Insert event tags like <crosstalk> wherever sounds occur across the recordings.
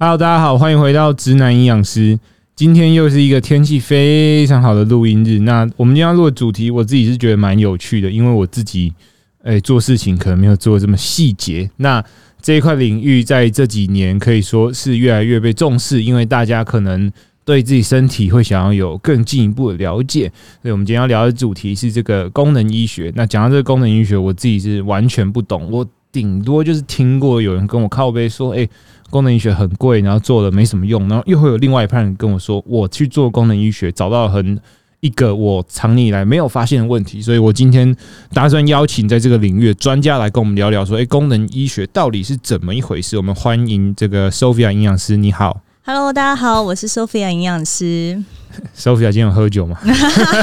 Hello，大家好，欢迎回到直男营养师。今天又是一个天气非常好的录音日。那我们今天要录的主题，我自己是觉得蛮有趣的，因为我自己诶、做事情可能没有做这么细节。那这一块领域在这几年可以说是越来越被重视，因为大家可能对自己身体会想要有更进一步的了解。所以，我们今天要聊的主题是这个功能医学。那讲到这个功能医学，我自己是完全不懂，我顶多就是听过有人跟我靠背说，诶、功能医学很贵，然后做了没什么用，然后又会有另外一派人跟我说，我去做功能医学，找到很一个我长年以来没有发现的问题，所以我今天打算邀请在这个领域的专家来跟我们聊聊，说，诶、功能医学到底是怎么一回事？我们欢迎这个 Sophia 营养师，你好 Hello，大家好，我是 Sophia 营养师。<laughs> Sophia 今天有喝酒吗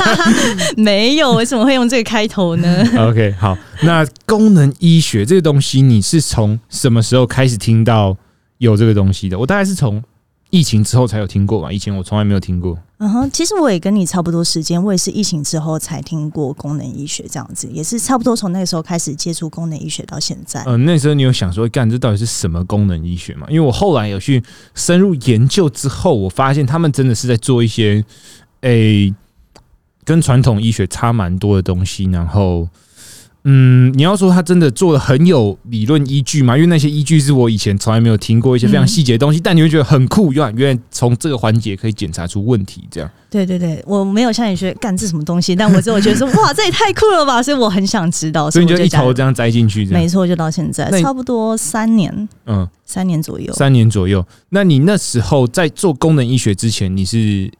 <laughs> 没有，为什么会用这个开头呢？？<laughs> OK，好，那功能医学这个东西，你是从什么时候开始听到有这个东西的？我大概是从疫情之后才有听过吧，以前我从来没有听过。嗯哼，其实我也跟你差不多时间，我也是疫情之后才听过功能医学这样子，也是差不多从那个时候开始接触功能医学到现在。嗯、那时候你有想说，干这到底是什么功能医学吗？因为我后来有去深入研究之后，我发现他们真的是在做一些，诶、跟传统医学差蛮多的东西。然后，嗯，你要说他真的做的很有理论依据吗？因为那些依据是我以前从来没有听过一些非常细节的东西，但你会觉得很酷，原来原来从这个环节可以检查出问题，这样。对对对，我没有像你说干这什么东西，但我只有觉得说哇，这也太酷了吧，所以我很想知道，所以你就一头这样栽进去，没错，就到现在差不多三年，嗯，三年左右。三年左右。那你那时候在做功能医学之前，你是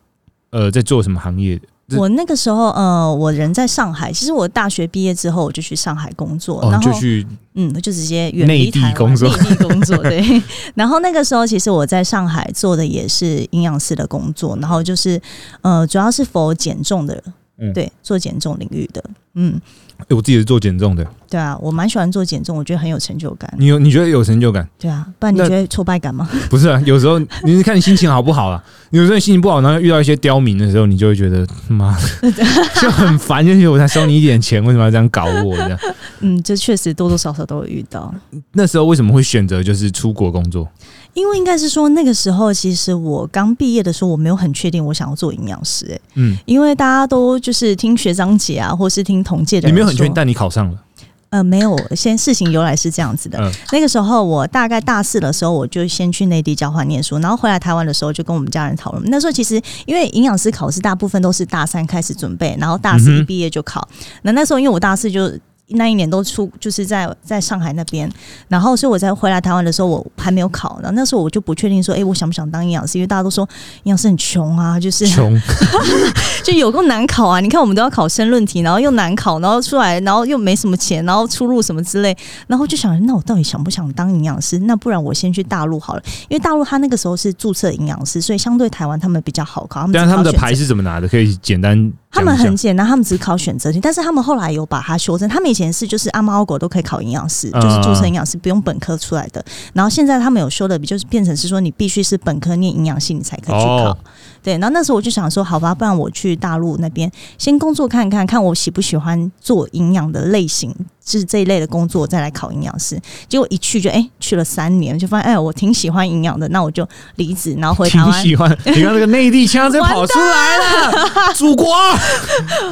呃在做什么行业的？这我那个时候，呃，我人在上海。其实我大学毕业之后，我就去上海工作，哦，然后就去嗯，就直接远离台湾工作内地工作对。<laughs> 然后那个时候，其实我在上海做的也是营养师的工作，然后就是呃，主要是否减重的，嗯对，做减重领域的，嗯，欸我自己是做减重的，对啊，我蛮喜欢做减重，我觉得很有成就感，你有你觉得有成就感？对啊，不然你觉得挫败感吗？<laughs> 不是啊，有时候你是看你心情好不好啦。有时候你心情不好，然后遇到一些刁民的时候，你就会觉得妈的 <laughs> 就很烦，就是我才收你一点钱，为什么要这样搞我？这样嗯，这确实多多少少都会遇到。那时候为什么会选择就是出国工作？因为应该是说那个时候，其实我刚毕业的时候，我没有很确定我想要做营养师、欸，嗯，因为大家都就是听学长姐啊，或是听同届的你没有很确定，但你考上了。呃，没有，先事情由来是这样子的。嗯那个时候我大概大四的时候，我就先去内地交换念书，然后回来台湾的时候就跟我们家人讨论。那时候其实因为营养师考试大部分都是大三开始准备，然后大四一毕业就考。那那时候因为我大四就。那一年都出就是在在上海那边，然后所以我在回来台湾的时候，我还没有考。然后那时候我就不确定说，哎、我想不想当营养师？因为大家都说营养师很穷啊，就是 <laughs> 穷，<laughs> 就有够难考啊！你看我们都要考申论题，然后又难考，然后出来，然后又没什么钱，然后出入什么之类，然后就想，那我到底想不想当营养师？那不然我先去大陆好了，因为大陆他那个时候是注册营养师，所以相对台湾他们比较好考。他们但是他们的牌是怎么拿的？可以简单他们很简单，他们只考选择题，但是他们后来有把它修正。他们以前是就是阿猫阿狗都可以考营养师，嗯就是注册营养师不用本科出来的。然后现在他们有修的，就是变成是说你必须是本科念营养系，你才可以去考。哦对，然后那时候我就想说，好吧，不然我去大陆那边先工作看看，看我喜不喜欢做营养的类型，就是这一类的工作，再来考营养师。结果一去就哎、去了三年，就发现哎我挺喜欢营养的，那我就离职，然后回台湾。<laughs> 挺喜欢。<laughs> 你看那个内地腔就跑出来了，<laughs> 祖国。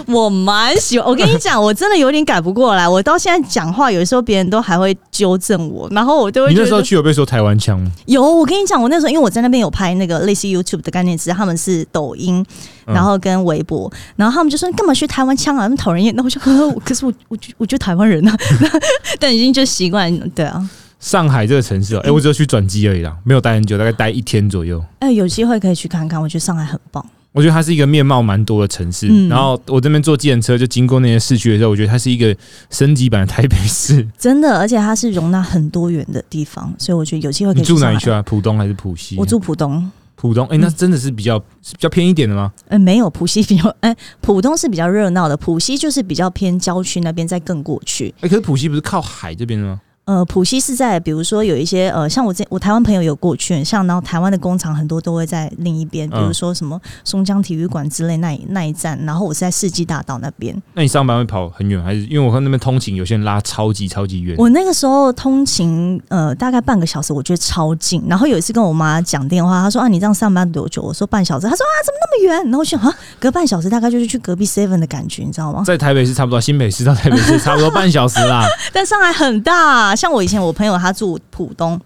我蛮喜欢，我跟你讲，我真的有点改不过来。我到现在讲话，有时候别人都还会纠正我，然后我就会你那时候去有被说台湾腔吗？有。我跟你讲，我那时候因为我在那边有拍那个类似 YouTube 的概念词，他们是抖音，嗯然后跟微博，然后他们就说你干嘛学台湾腔啊，那么讨人厌。<laughs> 那我就呵呵，可是我我就我就台湾人啊，<laughs> 但已经就习惯，对啊。上海这个城市哦，哎、我只有去转机而已啦，没有待很久，大概待一天左右。哎、有机会可以去看看，我觉得上海很棒。我觉得它是一个面貌蛮多的城市。嗯然后我这边坐计程车就经过那些市区的时候，我觉得它是一个 <laughs> 升级版的台北市。真的，而且它是容纳很多元的地方，所以我觉得有机会可你以住哪里去啊？浦东还是浦西？我住浦东，浦东。哎、那真的是比较是比较偏一点的吗？呃，没有浦西比较，哎、<laughs> 浦东是比较热闹的，浦西就是比较偏郊区那边，再更过去。哎、可是浦西不是靠海这边的吗？呃，浦西是在比如说有一些呃，像我这我台湾朋友有过去，像然后台湾的工厂很多都会在另一边，比如说什么松江体育馆之类那一那一站，然后我是在世纪大道那边。那你上班会跑很远，还是因为我看那边通勤有些人拉超级超级远？我那个时候通勤呃大概半个小时，我觉得超近。然后有一次跟我妈讲电话，她说啊你这样上班多久？我说半小时。她说啊怎么那么远？然后我想啊隔半小时大概就是去隔壁 seven 的感觉，你知道吗？在台北市差不多，新北市到台北市差不多半小时啦。<laughs> 但上海很大。像我以前我朋友他住浦东，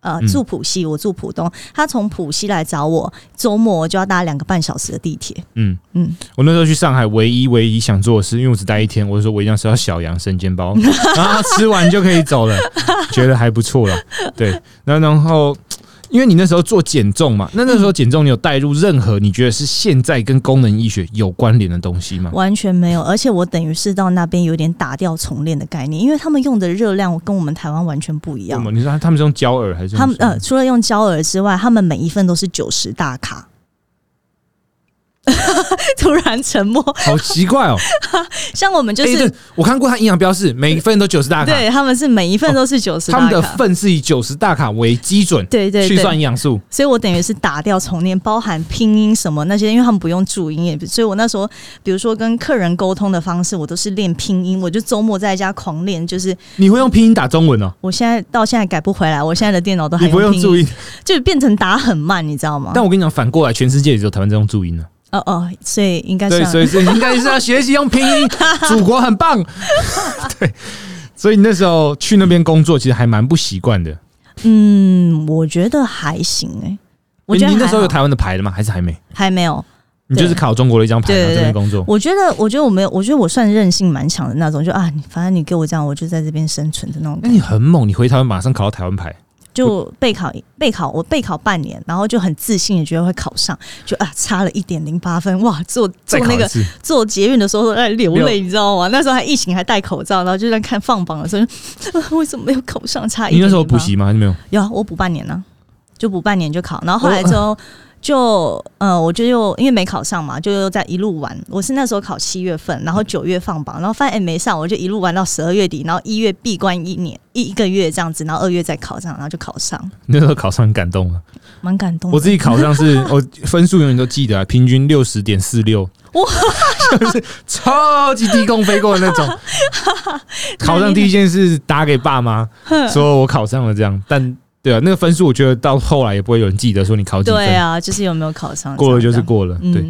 呃，住浦西，我住浦东，他从浦西来找我，周末就要搭两个半小时的地铁。嗯嗯，我那时候去上海，唯一唯一想做的事，因为我只待一天，我就说我一定要吃到小杨生煎包，然 <laughs> 后吃完就可以走了，觉得还不错了。对，那然后。因为你那时候做减重嘛，那那时候减重你有带入任何你觉得是现在跟功能医学有关联的东西吗？完全没有，而且我等于是到那边有点打掉重练的概念，因为他们用的热量跟我们台湾完全不一样。你说他们是用焦耳还是？他们呃，除了用焦耳之外，他们每一份都是九十大卡。<laughs> 突然沉默，好奇怪哦。<laughs> 像我们就是，我看过他营养标示，每一份都九十大卡。对，他们是每一份都是九十。他们的份是以九十大卡为基准，对对，去算营养素。所以我等于是打掉重念，包含拼音什么那些，因为他们不用注音，也所以我那时候，比如说跟客人沟通的方式，我都是练拼音。我就周末在家狂练，就是你会用拼音打中文哦。我现在到现在改不回来，我现在的电脑都还不用注音，就变成打很慢，你知道吗？但我跟你讲，反过来，全世界只有台湾在用注音呢。哦哦，所以应该是对，所以是 <laughs> 应该是要学习用拼音。<laughs> 祖国很棒，<laughs> 对。所以你那时候去那边工作，其实还蛮不习惯的。嗯，我觉得还行哎。我觉得你那时候有台湾的牌了吗？还是还没？还没有。你就是考中国的一张牌在这边工作。我觉得，我觉得我没有，我觉得我算韧性蛮强的那种。就啊，你反正你给我这样，我就在这边生存的那种。那你很猛，你回台湾马上考到台湾牌。就备考备考，我备考半年，然后就很自信的觉得会考上，就啊差了一点零八分，哇！做做那个做捷运的时候都在流泪，你知道吗？那时候还疫情还戴口罩，然后就在看放榜的时候，<laughs> 为什么没有考上？差一点你那时候补习吗？还是没有？有啊，我补半年呢，就补半年就考，然后后来之后。就呃，我就又因为没考上嘛，就又在一路玩。我是那时候考七月份，然后九月放榜，然后发现哎没上，我就一路玩到十二月底，然后一月闭关一年一一个月这样子，然后二月再考上，然后就考上。那时候考上很感动啊，蛮感动。我自己考上是 <laughs> 我分数永远都记得，啊平均六十点四六，哇，<laughs> 就是超级低空飞过的那种。<laughs> 考上第一件事打给爸妈，说我考上了这样，但。对啊，那个分数我觉得到后来也不会有人记得说你考几分。对啊，就是有没有考上，过了就是过了。对，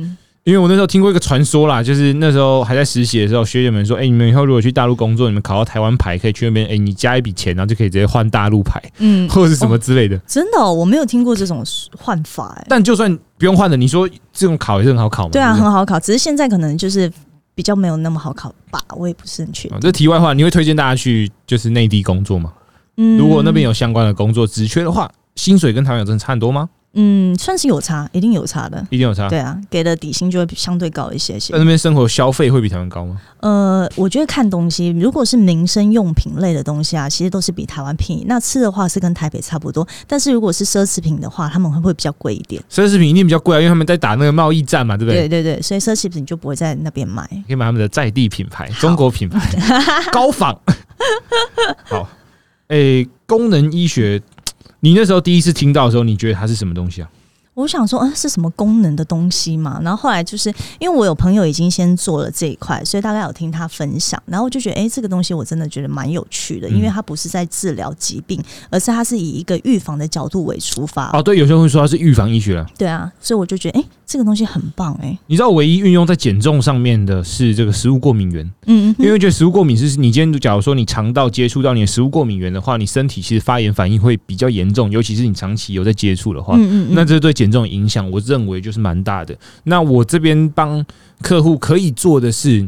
因为我那时候听过一个传说啦，就是那时候还在实习的时候，学姐们说：“哎，你们以后如果去大陆工作，你们考到台湾牌，可以去那边，哎，你加一笔钱，然后就可以直接换大陆牌，嗯，<laughs> 或者是什么之类的。”真的，我没有听过这种换法。哎，但就算不用换的，你说这种考也是很好考吗？对啊，很好考，只是现在可能就是比较没有那么好考吧，我也不是很确定。这题外话，你会推荐大家去就是内地工作吗？嗯，如果那边有相关的工作职缺的话。薪水跟台湾有真的差很多吗？嗯，算是有差，一定有差的，一定有差。对啊，给的底薪就会相对高一些些。在那边生活消费会比台湾高吗？呃，我觉得看东西，如果是民生用品类的东西啊，其实都是比台湾便宜。那吃的话是跟台北差不多，但是如果是奢侈品的话，他们会不会比较贵一点？奢侈品一定比较贵啊，因为他们在打那个贸易战嘛，对不对？对对对，所以奢侈品就不会在那边买，可以买他们的在地品牌，中国品牌高仿。<laughs> 好，诶，功能医学。你那时候第一次听到的时候，你觉得它是什么东西啊？我想说，嗯，是什么功能的东西嘛？然后后来就是因为我有朋友已经先做了这一块，所以大概有听他分享，然后我就觉得，哎，这个东西我真的觉得蛮有趣的，因为它不是在治疗疾病，而是它是以一个预防的角度为出发。哦，对，有些人会说它是预防医学。对啊，所以我就觉得，哎，这个东西很棒，哎。你知道，唯一运用在减重上面的是这个食物过敏源。嗯，因为觉得食物过敏是你今天假如说你肠道接触到你的食物过敏源的话，你身体其实发炎反应会比较严重，尤其是你长期有在接触的话，嗯嗯，那这对减这种影响，我认为就是蛮大的。那我这边帮客户可以做的是。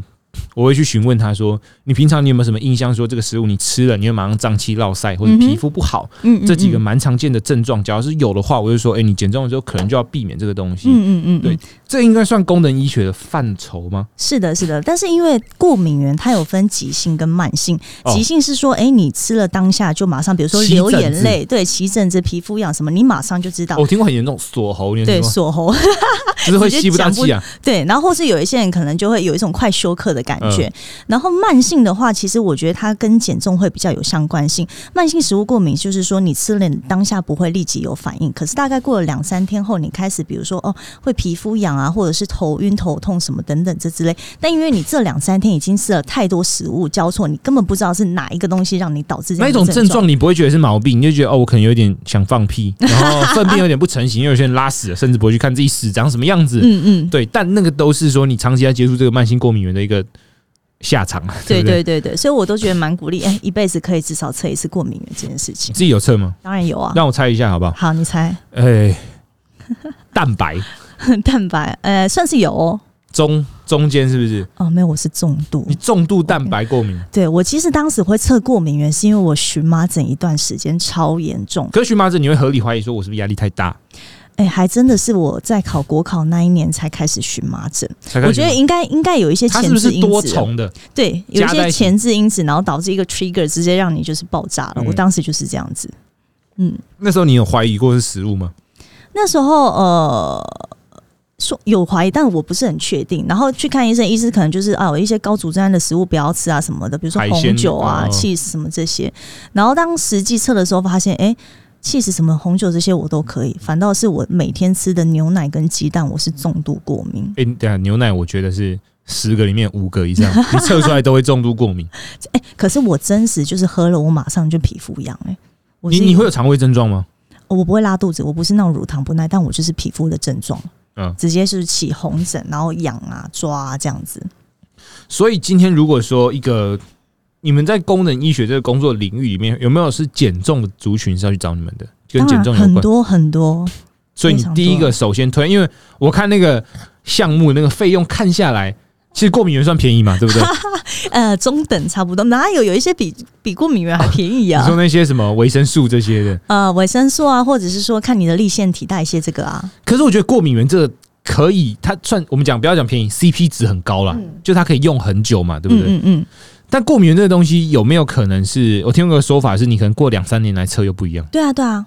我会去询问他说：“你平常你有没有什么印象？说这个食物你吃了，你会马上胀气、落腮或者皮肤不好？嗯，这几个蛮常见的症状。假如是有的话，我就说：哎，你减重的时候可能就要避免这个东西。嗯嗯嗯，对，这应该算功能医学的范畴吗？是的，是的。但是因为过敏源它有分急性跟慢性，急性是说，哎，你吃了当下就马上，比如说流眼泪，对，起疹子、皮肤痒什么，你马上就知道。我听过很严重锁喉，对，锁喉，<laughs> 就是会吸不到气啊。对，然后或是有一些人可能就会有一种快休克的。的感觉。然后慢性的话，其实我觉得它跟减重会比较有相关性。慢性食物过敏就是说你吃了你当下不会立即有反应，可是大概过了两三天后，你开始比如说哦会皮肤痒啊，或者是头晕头痛什么等等这之类。但因为你这两三天已经吃了太多食物交错，你根本不知道是哪一个东西让你导致那种症状，你不会觉得是毛病，你就觉得哦我可能有点想放屁，然后粪便有点不成形，因为有些人拉屎了，甚至不会去看自己屎长什么样子。嗯嗯，对，但那个都是说你长期在接触这个慢性过敏源的一个下场。对对对对，所以我都觉得蛮鼓励，哎，一辈子可以至少测一次过敏源这件事情。自己有测吗？当然有啊，让我猜一下好不好？好，你猜。哎，蛋白，<laughs> 蛋白，呃，算是有哦。中中间是不是？哦，没有，我是重度。你重度蛋白过敏？对，我其实当时会测过敏源，是因为我荨麻疹一段时间超严重。可是荨麻疹，你会合理怀疑说我是不是压力太大？哎，还真的是我在考国考那一年才开始荨麻疹。我觉得应该应该有一些前置因子，多重的，对，有一些前置因子，然后导致一个 trigger 直接让你就是爆炸了。我当时就是这样子。嗯，那时候你有怀疑过是食物吗？那时候呃。说有怀疑，但我不是很确定。然后去看医生，医生可能就是啊，有一些高组织胺的食物不要吃啊什么的，比如说红酒啊、气什么这些。然后当实际测的时候，发现哎，气死什么红酒这些我都可以，反倒是我每天吃的牛奶跟鸡蛋，我是重度过敏。哎，对啊，牛奶我觉得是十个里面五个以上，<laughs> 你测出来都会重度过敏。<laughs> 哎，可是我真实就是喝了，我马上就皮肤痒。哎，你你会有肠胃症状吗？我不会拉肚子，我不是那种乳糖不耐，但我就是皮肤的症状。嗯，直接是起红疹，然后痒啊、抓啊这样子。所以今天如果说一个你们在功能医学这个工作领域里面，有没有是减重的族群是要去找你们的？跟减重有关很多很多。所以你第一个首先推，因为我看那个项目那个费用看下来。其实过敏源算便宜嘛，对不对？呃，中等差不多，哪有有一些比比过敏源还便宜啊？你说那些什么维生素这些的？呃，维生素啊，或者是说看你的立腺体代谢这个啊。可是我觉得过敏源这个可以，它算我们讲不要讲便宜，CP 值很高了，就它可以用很久嘛，对不对？嗯嗯。但过敏源这个东西有没有可能是我听过个说法是，你可能过两三年来测又不一样？对啊，对啊。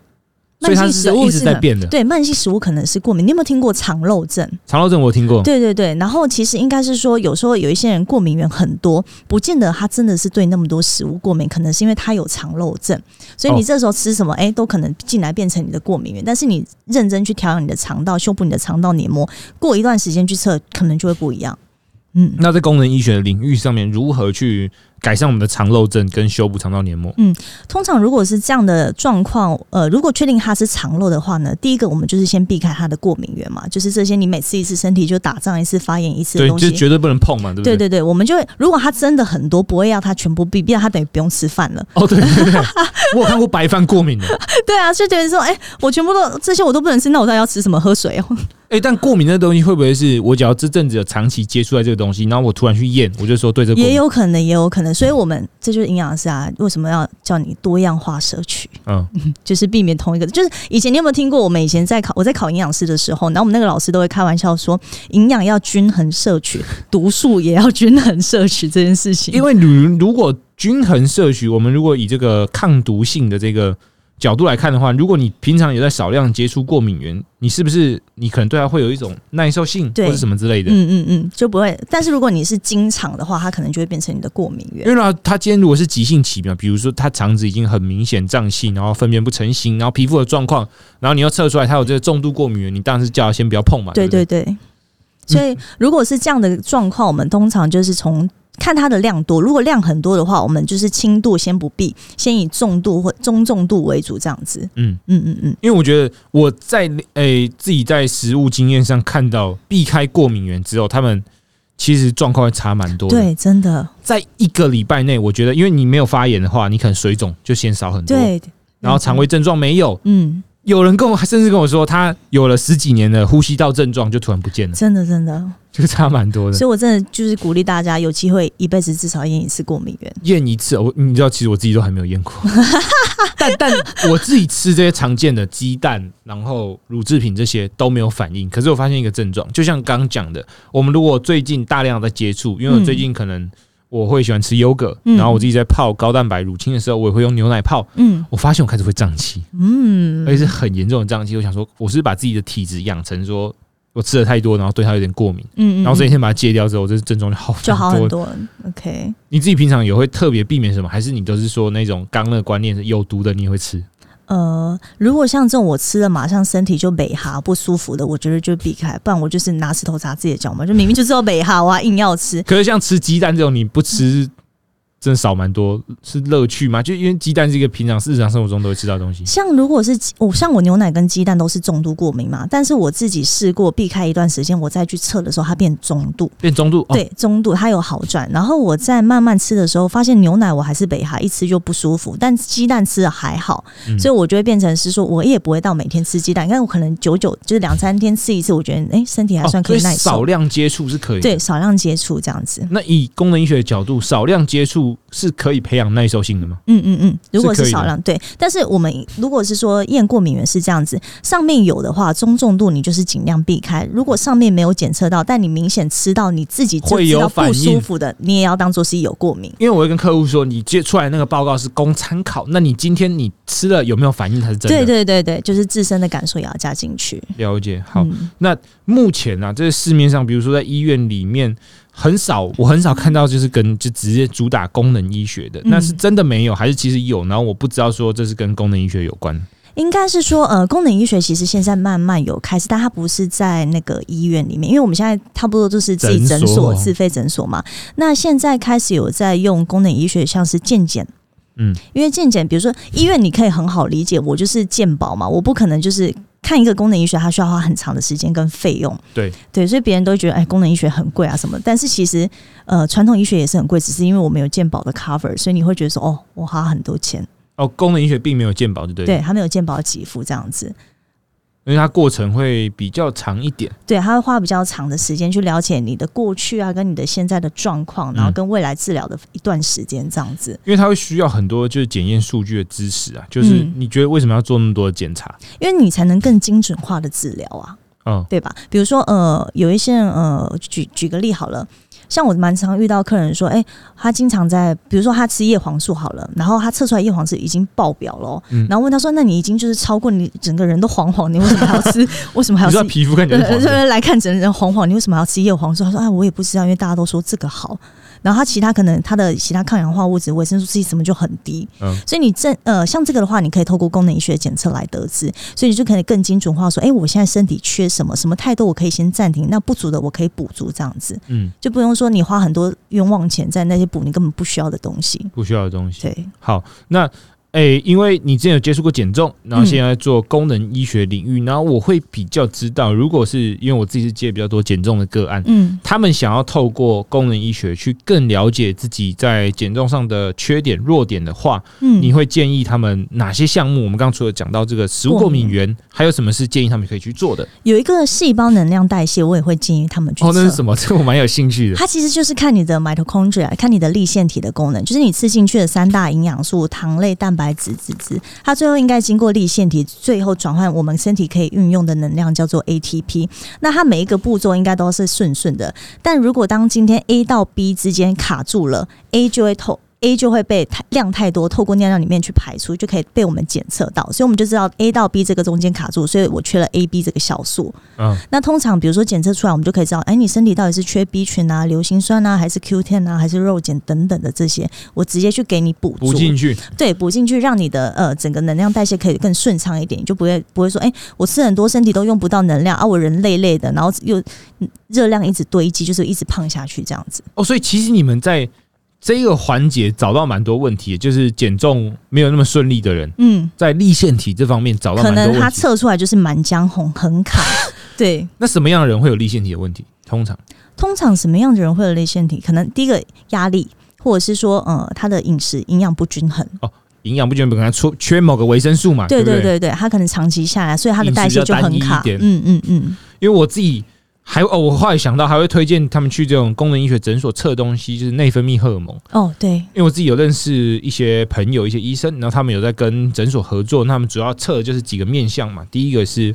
慢性食物一直在变的，对，慢性食物可能是过敏。你有没有听过肠漏症？肠漏症我听过。对对对，然后其实应该是说，有时候有一些人过敏源很多，不见得他真的是对那么多食物过敏，可能是因为他有肠漏症，所以你这时候吃什么，哎，都可能进来变成你的过敏源。但是你认真去调养你的肠道，修补你的肠道黏膜，过一段时间去测，可能就会不一样。嗯，那在功能医学的领域上面，如何去？改善我们的肠漏症跟修补肠道黏膜。嗯，通常如果是这样的状况，呃，如果确定它是肠漏的话呢，第一个我们就是先避开它的过敏源嘛，就是这些你每次一次身体就打仗一次发炎一次的东西，就绝对不能碰嘛，对不对？对对对，我们就会如果它真的很多，不会要它全部避，避掉它等于不用吃饭了。哦，对对对，我有看过白饭过敏的。<laughs> 对啊，就觉得说，哎，我全部都这些我都不能吃，那我到底要吃什么？喝水哦。<laughs> 哎，但过敏的东西会不会是我只要这阵子有长期接触在这个东西，然后我突然去验，我就说对这也有可能，也有可能。所以我们这就是营养师啊，为什么要叫你多样化摄取？嗯，<laughs> 就是避免同一个。就是以前你有没有听过？我们以前在考我在考营养师的时候，然后我们那个老师都会开玩笑说，营养要均衡摄取，毒素也要均衡摄取这件事情。因为如如果均衡摄取，我们如果以这个抗毒性的这个。角度来看的话，如果你平常有在少量接触过敏源，你是不是你可能对它会有一种耐受性或者什么之类的？嗯嗯嗯，就不会。但是如果你是经常的话，它可能就会变成你的过敏源。因为呢，它今天如果是急性期嘛，比如说它肠子已经很明显胀气，然后粪便不成形，然后皮肤的状况，然后你要测出来它有这个重度过敏源，你当然是叫它先不要碰嘛。对对对。所以如果是这样的状况，我们通常就是从。看它的量多，如果量很多的话，我们就是轻度先不必，先以重度或中重度为主，这样子。嗯嗯嗯嗯，因为我觉得我在诶自己在食物经验上看到，避开过敏源之后，他们其实状况会差蛮多。对，真的，在一个礼拜内，我觉得因为你没有发炎的话，你可能水肿就先少很多。对，然后肠胃症状没有，嗯。有人跟我甚至跟我说，他有了十几年的呼吸道症状，就突然不见了。真的，真的，就差蛮多的。所以我真的就是鼓励大家，有机会一辈子至少验一次过敏源。验一次，我你知道，其实我自己都还没有验过。<laughs> 但但我自己吃这些常见的鸡蛋，然后乳制品这些都没有反应。可是我发现一个症状，就像刚讲的，我们如果最近大量在接触，因为我最近可能。我会喜欢吃优格，然后我自己在泡高蛋白乳清的时候，我也会用牛奶泡。嗯，我发现我开始会胀气，嗯，而且是很严重的胀气。我想说，我是把自己的体质养成说我吃的太多，然后对它有点过敏，嗯嗯，然后这几天把它戒掉之后，这症状就好就好很多。多。OK，你自己平常也会特别避免什么？还是你都是说那种刚那个观念是有毒的，你也会吃？呃，如果像这种我吃了马上身体就美哈不舒服的，我觉得就避开，不然我就是拿石头砸自己的脚嘛，就明明就知道美哈，我还硬要吃。可是像吃鸡蛋这种，你不吃。真的少蛮多，是乐趣吗？就因为鸡蛋是一个平常日常生活中都会吃到的东西。像如果是我像我牛奶跟鸡蛋都是重度过敏嘛，但是我自己试过避开一段时间，我再去测的时候，它变中度，变中度，哦、对中度它有好转。然后我在慢慢吃的时候，发现牛奶我还是北哈一吃就不舒服，但鸡蛋吃的还好，嗯所以我就会变成是说我也不会到每天吃鸡蛋，但我可能久久就是两三天吃一次，我觉得哎、身体还算可以耐受。少量接触是可以的。对，少量接触这样子。那以功能医学的角度，少量接触是可以培养耐受性的吗？嗯嗯嗯，如果是少量，对。但是我们如果是说验过敏源是这样子，上面有的话，中重度你就是尽量避开。如果上面没有检测到，但你明显吃到你自己就会有知道不反应舒服的，你也要当做是有过敏。因为我会跟客户说，你接出来那个报告是供参考，那你今天你吃了有没有反应才是真的。对对对对，就是自身的感受也要加进去。了解。好，嗯那目前啊，这市面上，比如说在医院里面，很少，我很少看到就是跟就直接主打功能医学的，嗯那是真的没有，还是其实有？然后我不知道说这是跟功能医学有关。应该是说，呃，功能医学其实现在慢慢有开始，但它不是在那个医院里面，因为我们现在差不多都是自己诊所、自费诊所嘛。那现在开始有在用功能医学，像是健检。嗯，因为健检，比如说医院，你可以很好理解，我就是健保嘛，我不可能就是看一个功能医学，它需要花很长的时间跟费用。对对，所以别人都觉得，哎，功能医学很贵啊什么。但是其实，呃，传统医学也是很贵，只是因为我们有健保的 cover，所以你会觉得说，哦，我花很多钱。哦，功能医学并没有健保，对不对？对，，它没有健保给付这样子。因为它过程会比较长一点。对，它会花比较长的时间去了解你的过去啊，跟你的现在的状况，然后跟未来治疗的一段时间这样子。因为它会需要很多就是检验数据的知识啊，就是嗯你觉得为什么要做那么多的检查？因为你才能更精准化的治疗啊，嗯，对吧？比如说，呃，有一些人，呃，举举个例好了。像我蛮常遇到客人说，哎、他经常在，比如说他吃叶黄素好了，然后他测出来叶黄素已经爆表了然后问他说，那你已经就是超过你整个人都黄黄，你为什么还要吃？<laughs> 为什么还要吃？皮肤看起来 <laughs> 来看整个人黄黄，你为什么还要吃叶黄素？他说：“哎，我也不知道，因为大家都说这个好。然后它其他可能它的其他抗氧化物质、维生素 C 什么就很低，嗯。所以你这呃像这个的话，你可以透过功能医学检测来得知，所以你就可以更精准化说，哎，我现在身体缺什么，什么太多我可以先暂停，那不足的我可以补足，这样子。嗯，就不用说你花很多冤枉钱在那些补你根本不需要的东西。不需要的东西。对，好，那诶、因为你之前有接触过减重，然后现在在做功能医学领域，然后我会比较知道，如果是因为我自己是接比较多减重的个案，嗯他们想要透过功能医学去更了解自己在减重上的缺点、弱点的话，嗯，你会建议他们哪些项目？我们刚刚除了讲到这个食物过敏源，还有什么是建议他们可以去做的？有一个细胞能量代谢，我也会建议他们去哦，那是什么？<laughs> 这个我蛮有兴趣的。它其实就是看你的 mitochondria，看你的立腺体的功能，就是你吃进去的三大营养素：糖类、蛋白质、滋滋。它最后应该经过立腺体，最后转换我们身体可以运用的能量，叫做 ATP。那它每一个步骤应该都是顺顺的，但如果当今天 A 到 B 之间卡住了，A 就会透。A 就会被太量太多，透过尿量里面去排出，就可以被我们检测到，所以我们就知道 A 到 B 这个中间卡住，所以我缺了 A、B 这个小素。嗯，那通常比如说检测出来，我们就可以知道，哎，你身体到底是缺 B 群啊、硫辛酸啊，还是 Q10 啊，还是肉碱等等的这些，我直接去给你补补进去，对，补进去，让你的呃整个能量代谢可以更顺畅一点，你就不会不会说，哎，我吃很多，身体都用不到能量啊，我人累累的，然后又嗯热量一直堆积，就是一直胖下去这样子。哦，所以其实你们在这个环节找到蛮多问题，就是减重没有那么顺利的人，嗯，在立腺体这方面找到可能它蛮多问题。测出来就是满江红，很卡。对，那什么样的人会有立腺体的问题？通常通常什么样的人会有立腺体？可能第一个压力，或者是说呃他的饮食营养不均衡哦。营养不均衡，可能缺缺某个维生素嘛，对不对对对对，他可能长期下来，所以他的代谢就很卡。嗯嗯嗯，因为我自己还哦，我后来想到还会推荐他们去这种功能医学诊所测东西，就是内分泌荷尔蒙。哦对，因为我自己有认识一些朋友、一些医生，然后他们有在跟诊所合作，那他们主要测的就是几个面向嘛。第一个是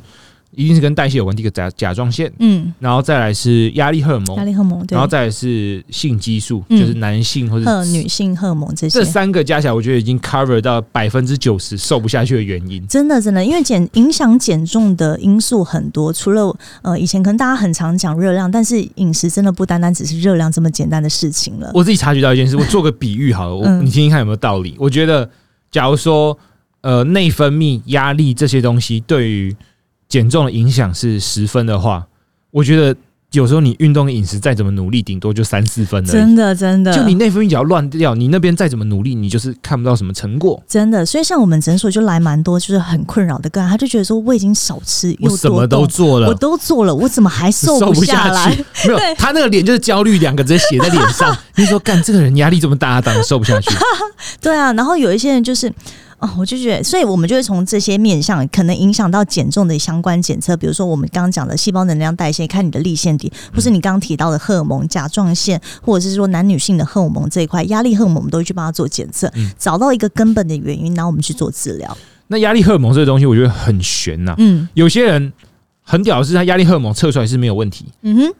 一定是跟代谢有关。第一个甲甲状腺，嗯，然后再来是压力荷尔蒙压蒙，力荷尔蒙，对然后，再来是性激素，嗯就是男性或者女性荷尔蒙这些这。三个加起来，我觉得已经 cover 到百分之九十瘦不下去的原因。真的，真的，因为减影响减重的因素很多，除了呃以前可能大家很常讲热量，但是饮食真的不单单只是热量这么简单的事情了。我自己察觉到一件事，<laughs> 我做个比喻好了，我、嗯你听听看有没有道理？我觉得，假如说呃内分泌、压力这些东西对于减重的影响是十分的话，我觉得有时候你运动饮食再怎么努力，顶多就三四分了。真的，真的，就你内分泌只要乱掉，你那边再怎么努力，你就是看不到什么成果。真的，所以像我们诊所就来蛮多，就是很困扰的个案，他就觉得说我已经少吃又我什么，都做了我，都做了，我怎么还瘦不下来？<laughs> 去。没有，他那个脸就是焦虑两个直接写在脸上。<laughs> 你说干这个人压力这么大，当然瘦不下去。<laughs> 对啊，然后有一些人就是。哦，我就觉得，所以我们就会从这些面向可能影响到减重的相关检测，比如说我们刚刚讲的细胞能量代谢，看你的立腺体，或是你刚刚提到的荷尔蒙、甲状腺，或者是说男女性的荷尔蒙这一块，压力荷尔蒙，我们都会去帮他做检测，嗯。找到一个根本的原因，然后我们去做治疗。那压力荷尔蒙这个东西，我觉得很悬呐、嗯。有些人很屌的是，他压力荷尔蒙测出来是没有问题，嗯哼，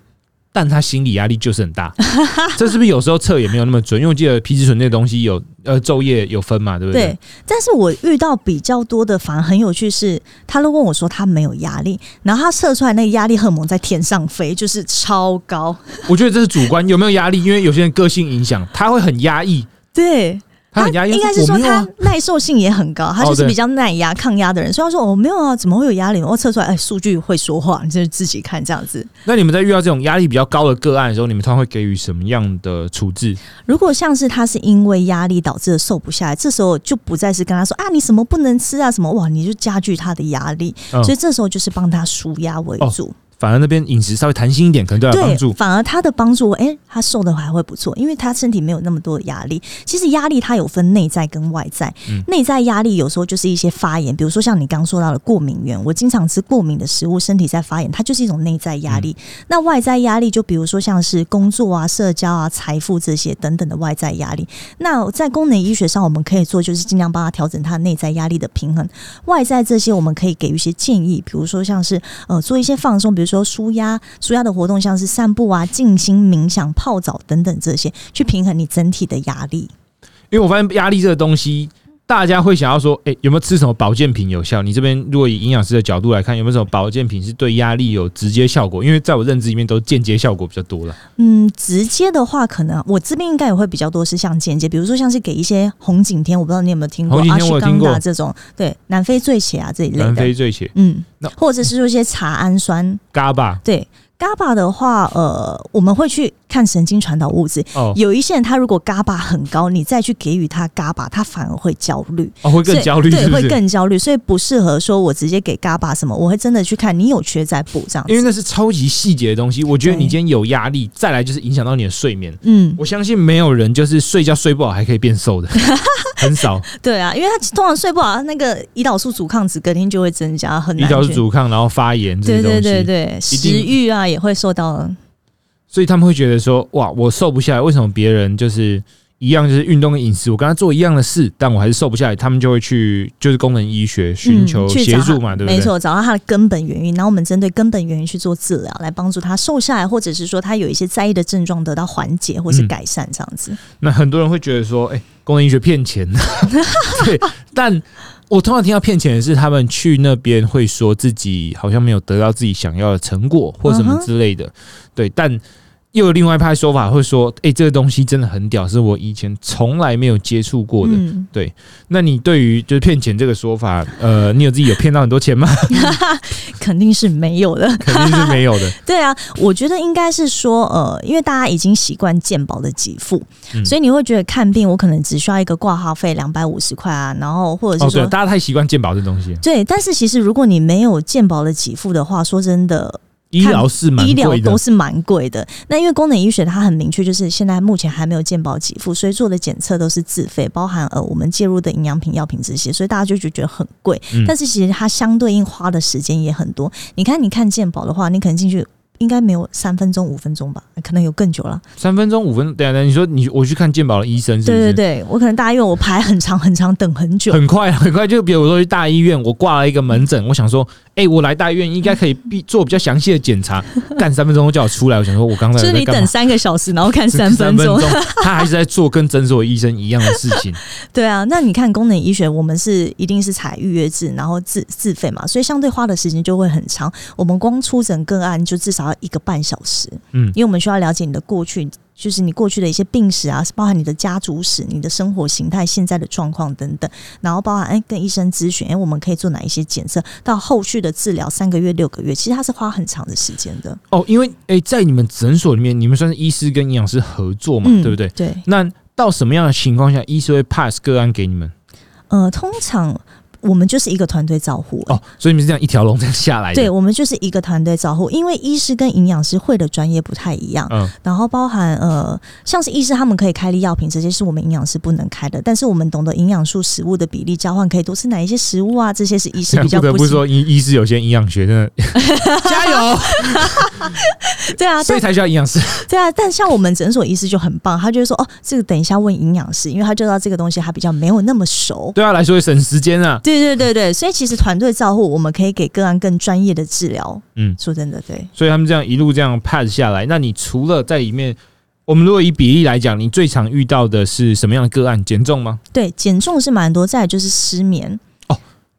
但他心理压力就是很大。<laughs> 这是不是有时候测也没有那么准？因为我记得皮质醇那东西有呃昼夜有分嘛，对不对？对，但是我遇到比较多的，反而很有趣是，他都问我说他没有压力，然后他测出来那个压力荷尔蒙在天上飞，就是超高。<laughs> 我觉得这是主观有没有压力，因为有些人个性影响，他会很压抑，对，他很压抑，应该是说他。耐受性也很高，他就是比较耐压、抗压的人。所以他说我、哦、没有啊，怎么会有压力？我测出来，哎，数据会说话，你就是自己看这样子。那你们在遇到这种压力比较高的个案的时候，你们通常会给予什么样的处置？如果像是他是因为压力导致的瘦不下来，这时候就不再是跟他说啊，你什么不能吃啊，什么哇，你就加剧他的压力。嗯所以这时候就是帮他舒压为主。反而那边饮食稍微弹性一点，可能对他有帮助，。反而他的帮助，哎、他瘦的还会不错，因为他身体没有那么多的压力。其实压力它有分内在跟外在，嗯内在压力有时候就是一些发炎，比如说像你刚说到的过敏源，我经常吃过敏的食物，身体在发炎，它就是一种内在压力。那外在压力就比如说像是工作啊、社交啊、财富这些等等的外在压力。那在功能医学上，我们可以做就是尽量帮他调整他内在压力的平衡。外在这些我们可以给予一些建议，比如说像是呃做一些放松，比如说舒压、舒压的活动，像是散步啊、静心冥想、泡澡等等这些，去平衡你整体的压力。因为我发现压力这个东西，大家会想要说，哎、有没有吃什么保健品有效？你这边如果以营养师的角度来看，有没有什么保健品是对压力有直接效果？因为在我认知里面，都间接效果比较多了。嗯，直接的话，可能我这边应该也会比较多是像间接，比如说像是给一些红景天，我不知道你有没有听过红景阿虚钢天我听过达这种，对，南非醉茄啊这一类的南，非醉茄、嗯，或者是说一些茶氨酸，嘎巴对。GABA 的话，呃，我们会去看神经传导物质。哦有一些人，他如果 GABA 很高，你再去给予他 GABA，他反而会焦虑，哦，会更焦虑，对，会？更焦虑，所以不适合说我直接给 GABA 什么，我会真的去看你有缺再补这样子。因为那是超级细节的东西。我觉得你今天有压力，再来就是影响到你的睡眠。嗯，我相信没有人就是睡觉睡不好还可以变瘦的，<laughs> 很少。<laughs> 对啊，因为他通常睡不好，那个胰岛素阻抗值隔天就会增加，很胰岛素。阻抗，然后发炎这些东对西，对对对，食欲啊也会受到。所以他们会觉得说，哇，我瘦不下来，为什么别人就是一样，就是运动跟饮食，我跟他做一样的事，但我还是瘦不下来？他们就会去就是功能医学寻求协助嘛，对不对？没错，找到他的根本原因，然后我们针对根本原因去做治疗，来帮助他瘦下来，或者是说他有一些在意的症状得到缓解或是嗯改善，这样子。那很多人会觉得说，哎、功能医学骗钱，<laughs> 对，但。我通常听到骗钱的是，他们去那边会说自己好像没有得到自己想要的成果或什么之类的，对。但又有另外一派说法会说，哎、这个东西真的很屌，是我以前从来没有接触过的。嗯，那你对于就是骗钱这个说法，呃，你有自己有骗到很多钱吗？<laughs> 肯定是没有的。<laughs> 肯定是没有的。<laughs> 对啊，我觉得应该是说，呃，因为大家已经习惯健保的给付，嗯所以你会觉得看病我可能只需要一个挂号费两百五十块啊，然后或者哦，是说。对，大家太习惯健保这东西，对，但是其实如果你没有健保的给付的话，说真的，医疗是蛮医疗贵的都。是蛮贵的。那因为功能医学它很明确，就是现在目前还没有健保给付，所以做的检测都是自费，包含呃我们介入的营养品、药品这些，所以大家就就觉得很贵。嗯但是其实它相对应花的时间也很多。你看，你看健保的话，你可能进去。应该没有三分钟、五分钟吧，可能有更久了。三分钟、五分钟，等一下等，你说你我去看健保的医生是？对对对，我可能大医院我排很长很长，等很久。很快很快，就比如说去大医院，我挂了一个门诊，我想说，哎、我来大医院应该可以必做比较详细的检查，<laughs> 干三分钟就叫我出来，我想说我刚才就是你等？三个小时，然后看三三分钟。他还是在做跟诊所医生一样的事情。<laughs> 对啊，那你看功能医学，我们是一定是采预约制，然后自自费嘛，所以相对花的时间就会很长。我们光出诊个案就至少要一个半小时，嗯因为我们需要了解你的过去，就是你过去的一些病史啊，包含你的家族史、你的生活形态、现在的状况等等，然后包含哎跟医生咨询，哎我们可以做哪一些检测，到后续的治疗三个月、六个月，其实它是花很长的时间的，哦，因为哎、在你们诊所里面，你们算是医师跟营养师合作嘛，嗯对不对？对，那到什么样的情况下，医师会 pass 个案给你们？呃，通常我们就是一个团队照护、哦，所以你们是这样一条龙这样下来的。对，我们就是一个团队照护，因为医师跟营养师会的专业不太一样，嗯，然后包含呃，像是医师他们可以开立药品，这些是我们营养师不能开的，但是我们懂得营养素食物的比例交换，可以多吃哪一些食物啊，这些是医师比较行。不得不说，医医师有些营养学真的 <laughs> 加油，对啊，所以才需要营养师。对啊，但像我们诊所医师就很棒，他就会说哦，这个等一下问营养师，因为他就知道这个东西他比较没有那么熟。对他来说会省时间啊。对对对对对，所以其实团队照护，我们可以给个案更专业的治疗。嗯说真的，对。所以他们这样一路这样 pass 下来，那你除了在里面，我们如果以比例来讲，你最常遇到的是什么样的个案？减重吗？对，减重是蛮多，再来就是失眠，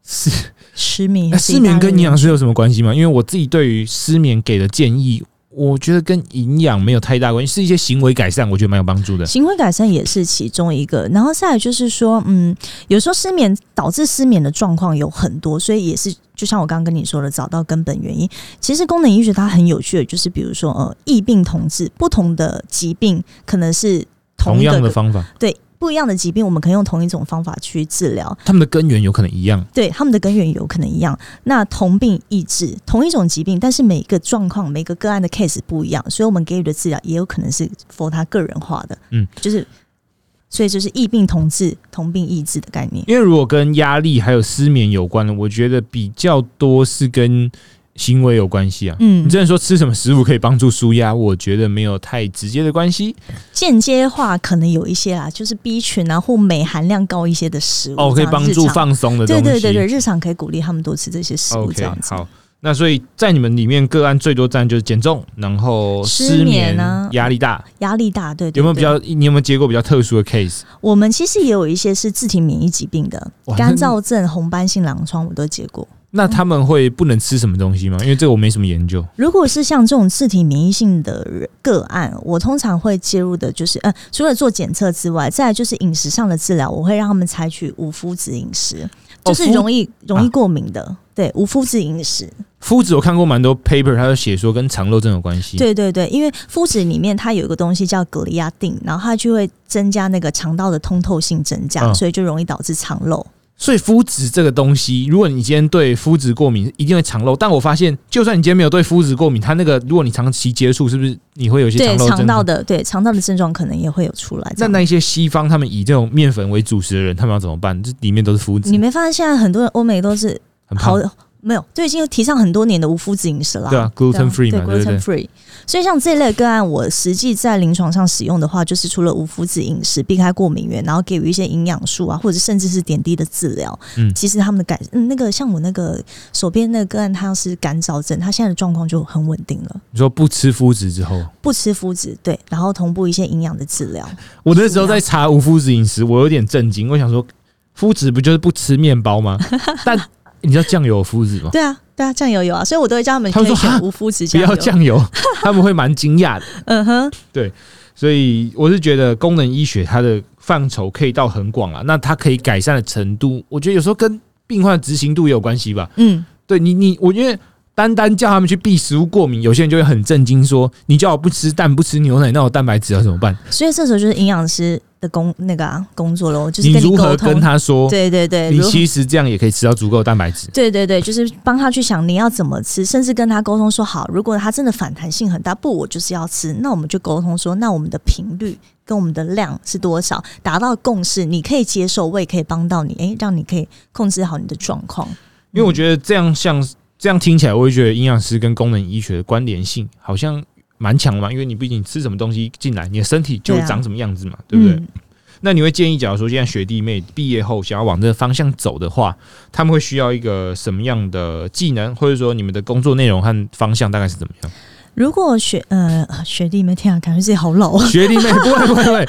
是失眠失眠跟营养师有什么关系吗？因为我自己对于失眠给的建议，我觉得跟营养没有太大关系，是一些行为改善，我觉得蛮有帮助的。行为改善也是其中一个，然后再来就是说，嗯，有时候失眠导致失眠的状况有很多，所以也是就像我刚刚跟你说的，找到根本原因。其实功能医学它很有趣的，就是比如说呃，异病同治，不同的疾病可能是同同样的方法，对不一样的疾病，我们可以用同一种方法去治疗，他们的根源有可能一样。对他们的根源有可能一样。那同病异治，同一种疾病，但是每个状况、每个个案的 case 不一样，所以我们给予的治疗也有可能是 for 他个人化的。嗯，就是所以就是异病同治、同病异治的概念。因为如果跟压力还有失眠有关的，我觉得比较多是跟行为有关系啊。嗯你，真的说吃什么食物可以帮助舒压？我觉得没有太直接的关系。间接化可能有一些啦，就是 B 群啊或镁含量高一些的食物哦，可以帮助放松的东西。对对对对，日常可以鼓励他们多吃这些食物，这样子。好。那所以在你们里面个案最多占就是减重，然后失失眠啊压力大，压力大，对有没有比较？你有没有接过比较特殊的 case？我们其实也有一些是自体免疫疾病的哇，干燥症、红斑性狼疮，我都接过。那他们会不能吃什么东西吗？因为这个我没什么研究。如果是像这种自体免疫性的个案，我通常会介入的就是，呃，除了做检测之外，再来就是饮食上的治疗，我会让他们采取无麸质饮食，就是容易、容易啊过敏的，对，无麸质饮食。麸质我看过蛮多 paper，它就写说跟肠漏症有关系。，对对对，因为麸质里面它有一个东西叫格利亚定，然后它就会增加那个肠道的通透性增加，嗯所以就容易导致肠漏。所以麸质这个东西，如果你今天对麸质过敏，一定会肠漏。但我发现，就算你今天没有对麸质过敏，它那个如果你长期接触，是不是你会有一些对肠漏症肠道？的对肠道的症状可能也会有出来。那那一些西方他们以这种面粉为主食的人，他们要怎么办？这里面都是麸质你，没发现现在很多人欧美都是很好胖，没有，就已经提倡很多年的无麸质饮食了。对啊，gluten free 嘛，对不对 gluten？free。所以像这类个案，我实际在临床上使用的话，就是除了无麸质饮食，避开过敏源，然后给予一些营养素啊，或者甚至是点滴的治疗。嗯其实他们的改，嗯，那个像我那个手边那个个案，他是干燥症，他现在的状况就很稳定了。你说不吃麸质之后，不吃麸质，对，然后同步一些营养的治疗。我那时候在查无麸质饮食，我有点震惊，我想说，麸质不就是不吃面包吗？<laughs> 但你知道酱油有麸质吗？对啊，对啊，酱油有啊，所以我都会叫他们他们说无麸质不酱油。要酱油，<laughs> 他们会蛮惊讶的。嗯哼，所以我是觉得功能医学它的范畴可以到很广啊，那它可以改善的程度，我觉得有时候跟病患的执行度也有关系吧。嗯，对你，你我觉得单单叫他们去避食物过敏，有些人就会很震惊，说你叫我不吃蛋不吃牛奶，那我蛋白质要怎么办？所以这时候就是营养师的工那个啊工作喽，就是你如何跟。他说，对对对，你其实这样也可以吃到足够的蛋白质？对对对，就是帮他去想你要怎么吃，甚至跟他沟通说好，如果他真的反弹性很大，不，我就是要吃，那我们就沟通说，那我们的频率跟我们的量是多少，达到共识，你可以接受，我也可以帮到你，诶，让你可以控制好你的状况。因为我觉得这样像这样听起来，我会觉得营养师跟功能医学的关联性好像蛮强嘛，因为你毕竟吃什么东西进来，你的身体就对啊长什么样子嘛，对不对？嗯那你会建议，假如说现在学弟妹毕业后想要往这个方向走的话，他们会需要一个什么样的技能，或者说你们的工作内容和方向大概是怎么样？如果学呃学弟妹，天啊，感觉自己好老啊。学弟妹不会不会不会，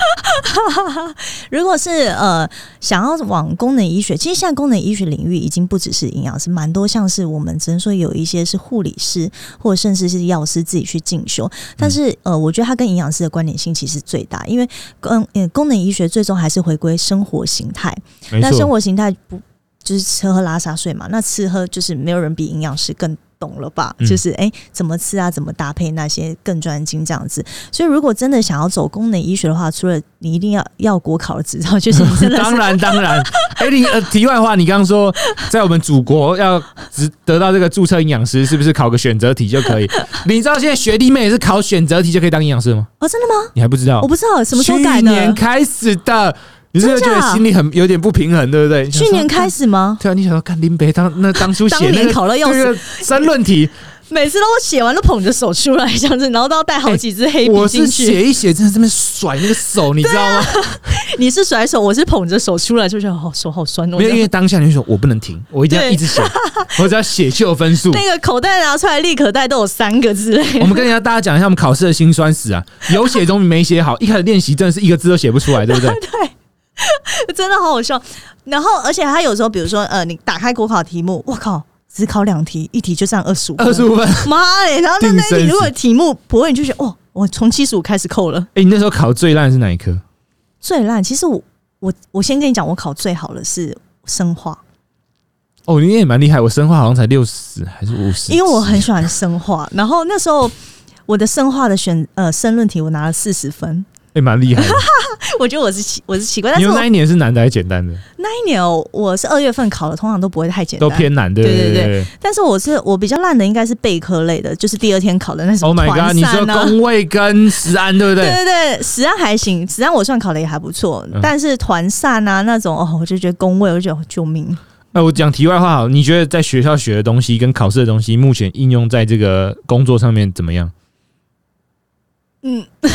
<laughs> 如果是呃想要往功能医学，其实现在功能医学领域已经不只是营养师，蛮多像是我们只能说有一些是护理师，或者甚至是药师自己去进修。但是呃，我觉得它跟营养师的关联性其实最大，因为功呃功能医学最终还是回归生活形态。没那生，活形态不就是吃喝拉撒睡嘛？那吃喝就是没有人比营养师更懂了吧？嗯就是诶怎么吃啊，怎么搭配那些更专精这样子。所以如果真的想要走功能医学的话，除了你一定要要国考的执照，<laughs> 就是你真的当然 <laughs> 当然。哎、你呃，题外话，你刚刚说在我们祖国要只得到这个注册营养师，是不是考个选择题就可以？<laughs> 你知道现在学弟妹也是考选择题就可以当营养师吗？哦，真的吗？你还不知道我？不知道什么时候改去年，开始的，你是不是觉得心里很有点不平衡，对不对？去年开始。吗？对啊，你想要看林北当那当初写那个考到要死，这个申论题，<laughs> 每次都我写完都捧着手出来这样子，然后都要带好几支黑笔我是进去。写一写，真的这边甩那个手，你知道吗？<laughs> 你是甩手，我是捧着手出来，就觉得好手好酸哦。没有，因为当下你就说我不能停，我一定要一直写，我只要写就有分数。<laughs> 那个口袋拿出来，立可袋都有三个之类。我们跟人家大家讲一下我们考试的辛酸史啊，有写总比没写好。一开始练习真的是一个字都写不出来，对不对对？<laughs> 真的好好笑。然后，而且他有时候，比如说，呃，你打开国考题目，我靠，只考两题，一题就占二十五，二十五分。哎、妈嘞！然后那那一题如果题目不会，你就觉得哦，我从七十五开始扣了。哎你那时候考最烂是哪一科？最烂，其实我我我先跟你讲，我考最好的是生化，哦，你也蛮厉害，我生化好像才六十还是五十，因为我很喜欢生化。然后那时候我的生化的选呃申论题，我拿了四十分。也蛮厉害的。<laughs> 我觉得我是奇我是奇怪，但是我那一年是难的还是简单的？那一年哦我是二月份考的，通常都不会太简单，都偏难，对对对对对但是我是我比较烂的，应该是备科类的，就是第二天考的那什 Oh 么 my 团 god！你说散啊。工位跟实安对不对对？对对，实案还行，实安我算考的也还不错，嗯但是团散啊那种哦，我就觉得工位，我就觉得救命。哎，我讲题外话好，你觉得在学校学的东西跟考试的东西，目前应用在这个工作上面怎么样？嗯，哎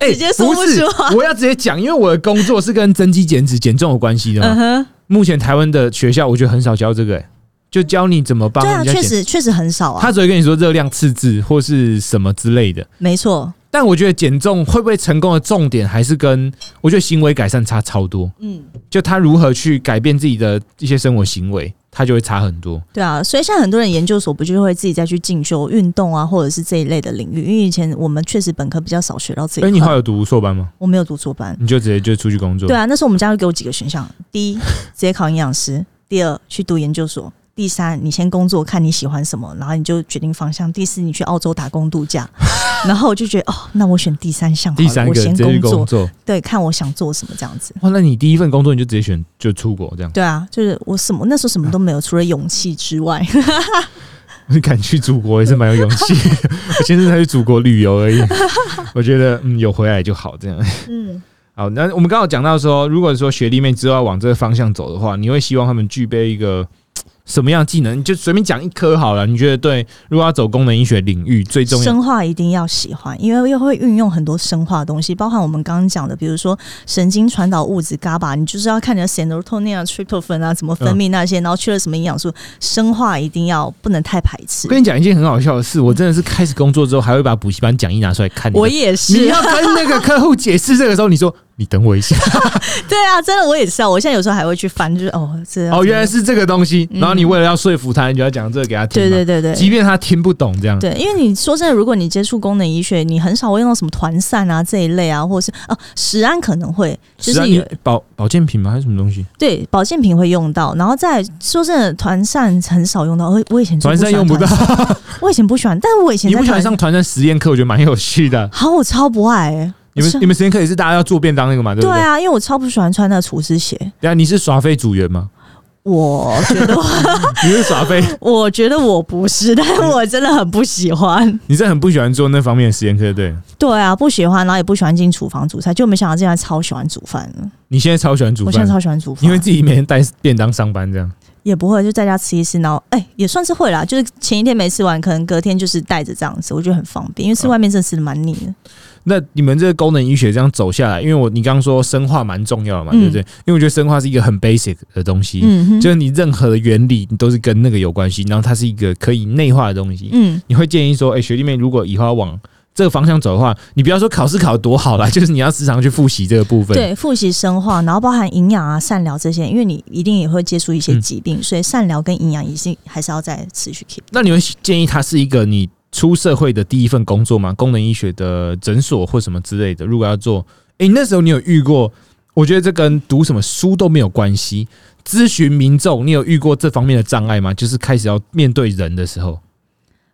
<laughs> 直接说不不是出话，我要直接讲，因为我的工作是跟增肌减脂减重有关系的嘛。嗯，目前台湾的学校，我觉得很少教这个、欸，就教你怎么帮对啊。确实确实很少啊，他只会跟你说热量赤字或是什么之类的。没错，但我觉得减重会不会成功的重点，还是跟我觉得行为改善差超多。嗯，就他如何去改变自己的一些生活行为，他就会差很多。对啊，所以现在很多人研究所不就会自己再去进修运动啊，或者是这一类的领域，因为以前我们确实本科比较少学到这哎、一块，你后来有读硕班吗？我没有读硕班，你就直接就出去工作？对啊，那时候我们家会给我几个选项：第一，直接考营养师；第二，去读研究所；第三，你先工作，看你喜欢什么，然后你就决定方向；第四，你去澳洲打工度假。<laughs> 然后我就觉得，哦，那我选第三项第三我先个直接去工作，工作。对，看我想做什么这样子。哇，那你第一份工作你就直接选就出国这样？对啊，就是我什么那时候什么都没有，除了勇气之外。<laughs> 你敢去祖国也是蛮有勇气。<laughs> 我现在才去祖国旅游而已，我觉得嗯有回来就好这样。嗯，好，那我们刚好讲到说，如果说学弟妹之后要往这个方向走的话，你会希望他们具备一个什么样技能？你就随便讲一科好了。你觉得对？如果要走功能医学领域，最重要生化一定要喜欢，因为又会运用很多生化的东西，包含我们刚刚讲的，比如说神经传导物质 GABA，你就是要看你的 serotonin 啊、tryptophan 啊怎么分泌那些，然后缺了什么营养素，生化一定要不能太排斥我。跟你讲一件很好笑的事，我真的是开始工作之后，还会把补习班讲义拿出来看。我也是你，要跟那个客户解释这个时候，你说你等我一下。<laughs> 对啊，真的我也是啊，我现在有时候还会去翻，就是哦，这哦，原来是这个东西。嗯然后你为了要说服他，你就要讲这个给他听。对对。对对，即便他听不懂这样，对，因为你说真的，如果你接触功能医学，你很少会用到什么团散啊这一类啊，或者是哦，食安可能会，就是保保健品吗？还是什么东西？对保健品会用到，然后再说真的，团散很少用到。我我以前团不喜欢膳用不到，我以前不喜欢，但是我以前你不喜欢上团扇实验课？我觉得蛮有趣的。好，我超不爱、欸。是你们你们实验课也是大家要做便当那个嘛，对不对？对啊，因为我超不喜欢穿那个厨师鞋。对啊，你是耍废组员吗？我觉得，<laughs> 你是耍废，<laughs> 我觉得我不是，但是我真的很不喜欢。你真的很不喜欢做那方面的实验课，对？对啊，不喜欢，然后也不喜欢进厨房煮菜，就没想到现在超喜欢煮饭了。你现在超喜欢煮饭我现在，超喜欢煮饭，因为自己每天带便当上班这样。也不会，就在家吃一吃，然后哎、也算是会啦。就是前一天没吃完，可能隔天就是带着这样子，我觉得很方便，因为吃外面真的吃的蛮腻的。那你们这个功能医学这样走下来，因为我你刚刚说生化蛮重要的嘛，嗯对不对？因为我觉得生化是一个很 basic 的东西，就是你任何的原理你都是跟那个有关系，然后它是一个可以内化的东西。嗯，你会建议说，哎、学弟妹如果以后要往这个方向走的话，你不要说考试考得多好啦，<laughs> 就是你要时常去复习这个部分。对，复习生化，然后包含营养啊、善疗这些，因为你一定也会接触一些嗯疾病，所以善疗跟营养也是还是要再持续 keep。那你会建议它是一个你出社会的第一份工作嘛？功能医学的诊所或什么之类的，如果要做，哎、那时候你有遇过？我觉得这跟读什么书都没有关系。咨询民众，你有遇过这方面的障碍吗？就是开始要面对人的时候，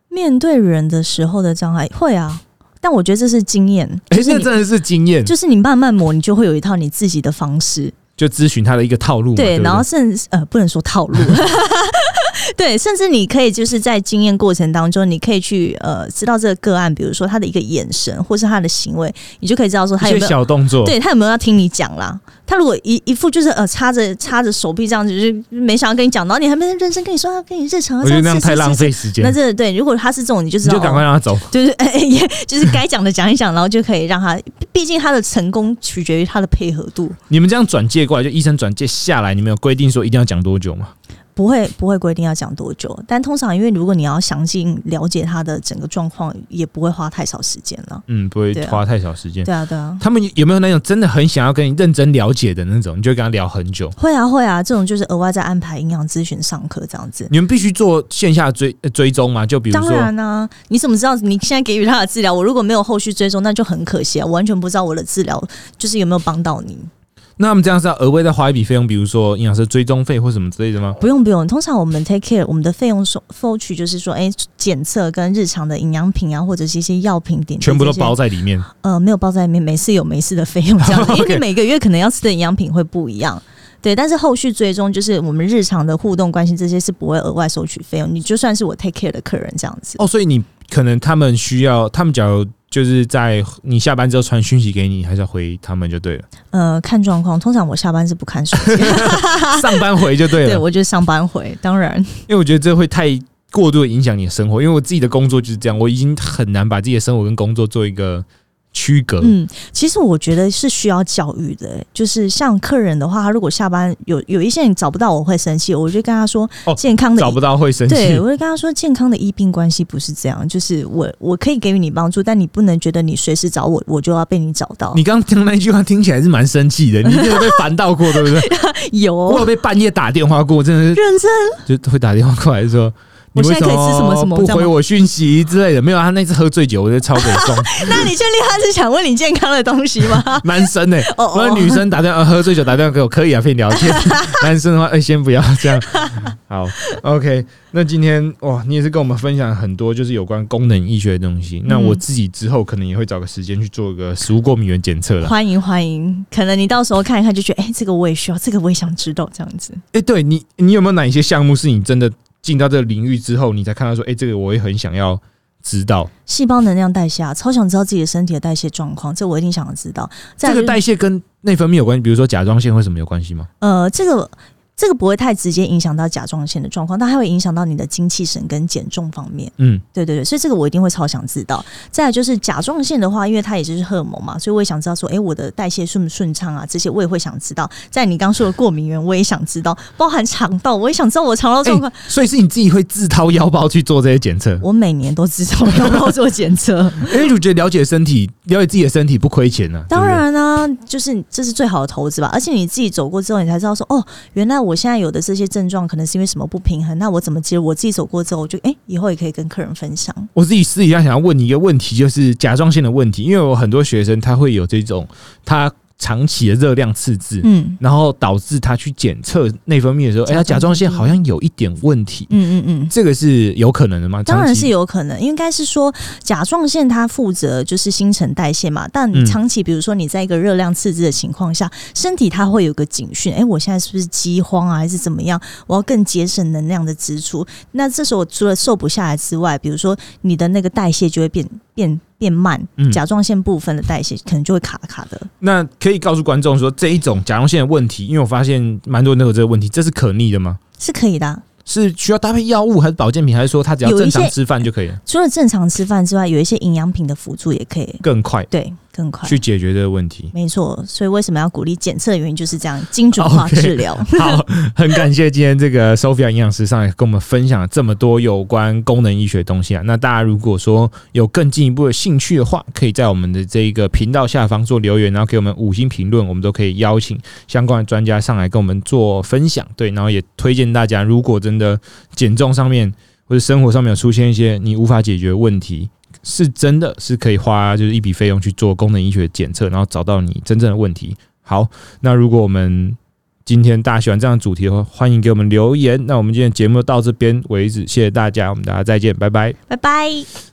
面对人的时候的障碍会啊，但我觉得这是经验，哎、就是你那真的是经验，就就是你慢慢磨，你就会有一套你自己的方式。就咨询他的一个套路。对，然后甚至呃，不能说套路，<laughs> <laughs> <laughs> 对，甚至你可以就是在经验过程当中，你可以去呃知道这个个案，比如说他的一个眼神或是他的行为，你就可以知道说他有没有。小动作，对他有没有要听你讲啦？他如果一一副就是呃插着插着手臂这样子，就是没想要跟你讲，然后你还没认真跟你说要跟你日常，我觉得那样太浪费。时间那，这对，如果他是这种，你就知道你就赶快哦让他走。就是哎，哎也就是该讲的讲一讲，然后就可以让他，毕竟他的成功取决于他的配合度。你们这样转介过来，就医生转介下来，你们有规定说一定要讲多久吗？不会不会规定要讲多久，但通常因为如果你要详尽了解他的整个状况，也不会花太少时间了。嗯，不会花太少时间。对啊，对啊，他们有没有那种真的很想要跟你认真了解的那种，你就跟他聊很久？会啊会啊，这种就是额外再安排营养咨询上课这样子。你们必须做线下追呃追踪吗？就比如说当，然呢、你怎么知道你现在给予他的治疗？我如果没有后续追踪，那就很可惜啊！我完全不知道我的治疗就是有没有帮到你。那我们这样是要额外再花一笔费用，比如说营养师追踪费或什么之类的吗？不用不用，通常我们 take care 我们的费用收收取就是说，哎、检测跟日常的营养品啊，或者是一些药品点全部都包在里面。呃，没有包在里面，每次有每次的费用这样子，<laughs> 因为你每个月可能要吃的营养品会不一样。对，但是后续追踪就是我们日常的互动关系这些是不会额外收取费用，你就算是我 take care 的客人这样子。哦，所以你可能他们需要，他们假如就是在你下班之后传讯息给你，还是要回他们就对了，呃，看状况，通常我下班是不看手机，上班回就对了。对我就上班回。当然，因为我觉得这会太过度的影响你的生活，因为我自己的工作就是这样，我已经很难把自己的生活跟工作做一个区隔。嗯，其实我觉得是需要教育的、就是像客人的话，他如果下班有有一些人找不到我会生气，我就跟他说哦健康的找不到会生气对，我，就跟他说，健康的医病关系不是这样，就是我我可以给予你帮助，但你不能觉得你随时找我，我就要被你找到。你刚刚听那句话听起来是蛮生气的，你真的被烦到过，对不对？<laughs> 有我有被半夜打电话过，真的是认真？就会打电话过来说。你现在可以吃什么什么不回我讯息之类的？没有，他那次喝醉酒，我就超给送。<laughs> 那你确定他是想问你健康的东西吗？男生呢、哦哦我女生打电话、呃喝醉酒打电话给我可以啊，可以聊天。男生的话，哎、先不要这样。<laughs> 好，OK。那今天哇，你也是跟我们分享很多就是有关功能医学的东西。那我自己之后可能也会找个时间去做一个食物过敏原检测了。欢迎欢迎，可能你到时候看一看就觉得，哎、这个我也需要，这个我也想知道，这样子。哎、对你，你有没有哪一些项目是你真的进到这个领域之后，你才看到说，哎、这个我也很想要知道。细胞能量代谢啊，超想知道自己的身体的代谢状况，这我一定想要知道。就是这个代谢跟内分泌有关系，比如说甲状腺为什么有关系吗？呃，这个这个不会太直接影响到甲状腺的状况，但它会影响到你的精气神跟减重方面。嗯，对对对，所以这个我一定会超想知道。再来就是甲状腺的话，因为它也就是荷尔蒙嘛，所以我也想知道说，诶，我的代谢顺不顺畅啊？这些我也会想知道。在你刚说的过敏源，我也想知道，包含肠道，我也想知道我肠道状况。所以是你自己会自掏腰包去做这些检测，我每年都自掏腰包做检测。因为我觉得了解身体、了解自己的身体不亏钱呢、当然呢、就是这是最好的投资吧。而且你自己走过之后，你才知道说，哦，原来我我现在有的这些症状可能是因为什么不平衡。那我怎么接？我自己走过之后，我就诶，以后也可以跟客人分享。我自己私底下想要问你一个问题，就是甲状腺的问题，因为我很多学生他会有这种他长期的热量赤字，嗯然后导致他去检测内分泌的时候，哎、他甲状腺好像有一点问题，嗯嗯嗯。这个是有可能的吗？当然是有可能，应该是说甲状腺它负责就是新陈代谢嘛，但长期比如说你在一个热量赤字的情况下，身体它会有个警讯，诶，我现在是不是饥荒啊，还是怎么样？我要更节省能量的支出。那这时候除了瘦不下来之外，比如说你的那个代谢就会变变。变慢，嗯。甲状腺部分的代谢可能就会卡卡的。那可以告诉观众说，这一种甲状腺的问题，因为我发现蛮多人都有这个问题，这是可逆的吗？是可以的啊、是需要搭配药物还是保健品，还是说他只要正常吃饭就可以？了，除了正常吃饭之外，有一些营养品的辅助也可以，更快。对，更快。去解决这个问题？没错，所以为什么要鼓励检测的原因就是这样，精准化 <laughs> 治疗。<laughs> 好，很感谢今天这个 Sophia 营养师上来跟我们分享了这么多有关功能医学的东西啊。那大家如果说有更进一步的兴趣的话，可以在我们的这一个频道下方做留言，然后给我们五星评论，我们都可以邀请相关的专家上来跟我们做分享。对，然后也推荐大家，如果真的减重上面或者生活上面有出现一些你无法解决的问题。是真的是可以花就是一笔费用去做功能医学检测，然后找到你真正的问题。好，那如果我们今天大家喜欢这样的主题的话，欢迎给我们留言。那我们今天节目到这边为止，谢谢大家，我们大家再见，拜拜。拜拜。